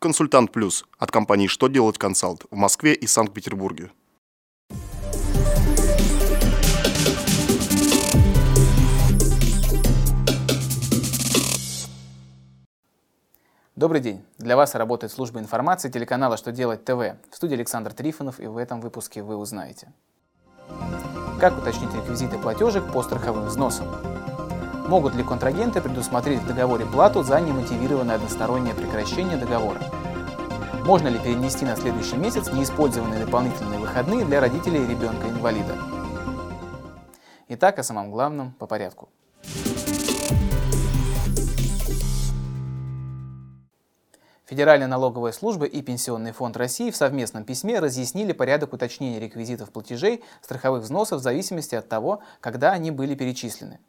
Консультант Плюс от компании «Что делать консалт» в Москве и Санкт-Петербурге. Добрый день! Для вас работает служба информации телеканала «Что делать ТВ». В студии Александр Трифонов, и в этом выпуске вы узнаете. Как уточнить реквизиты платежек по страховым взносам? Могут ли контрагенты предусмотреть в договоре плату за немотивированное одностороннее прекращение договора? Можно ли перенести на следующий месяц неиспользованные дополнительные выходные для родителей ребенка-инвалида? Итак, о самом главном по порядку. Федеральная налоговая служба и Пенсионный фонд России в совместном письме разъяснили порядок уточнения реквизитов платежей страховых взносов в зависимости от того, когда они были перечислены.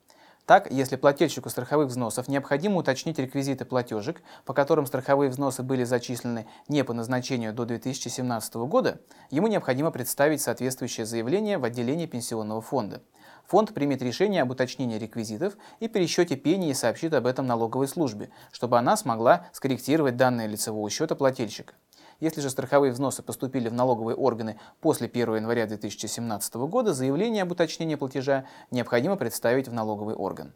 Так, если плательщику страховых взносов необходимо уточнить реквизиты платежек, по которым страховые взносы были зачислены не по назначению до 2017 года, ему необходимо представить соответствующее заявление в отделении пенсионного фонда. Фонд примет решение об уточнении реквизитов и пересчете пени и сообщит об этом налоговой службе, чтобы она смогла скорректировать данные лицевого счета плательщика. Если же страховые взносы поступили в налоговые органы после 1 января 2017 года, заявление об уточнении платежа необходимо представить в налоговый орган.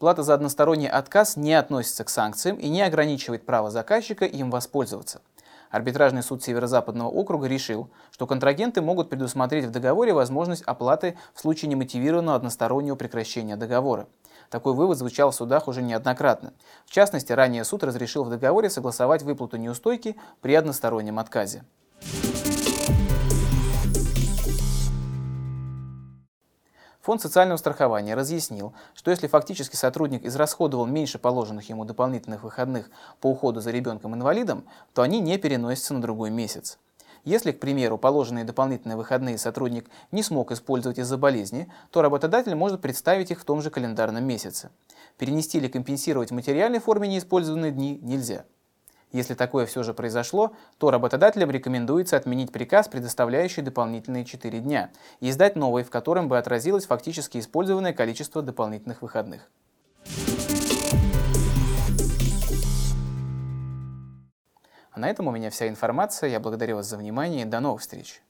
Плата за односторонний отказ не относится к санкциям и не ограничивает право заказчика им воспользоваться. Арбитражный суд Северо-Западного округа решил, что контрагенты могут предусмотреть в договоре возможность оплаты в случае немотивированного одностороннего прекращения договора. Такой вывод звучал в судах уже неоднократно. В частности, ранее суд разрешил в договоре согласовать выплату неустойки при одностороннем отказе. Фонд социального страхования разъяснил, что если фактически сотрудник израсходовал меньше положенных ему дополнительных выходных по уходу за ребенком-инвалидом, то они не переносятся на другой месяц. Если, к примеру, положенные дополнительные выходные сотрудник не смог использовать из-за болезни, то работодатель может представить их в том же календарном месяце. Перенести или компенсировать в материальной форме неиспользованные дни нельзя. Если такое все же произошло, то работодателям рекомендуется отменить приказ, предоставляющий дополнительные 4 дня, и издать новый, в котором бы отразилось фактически использованное количество дополнительных выходных. На этом у меня вся информация. Я благодарю вас за внимание до новых встреч.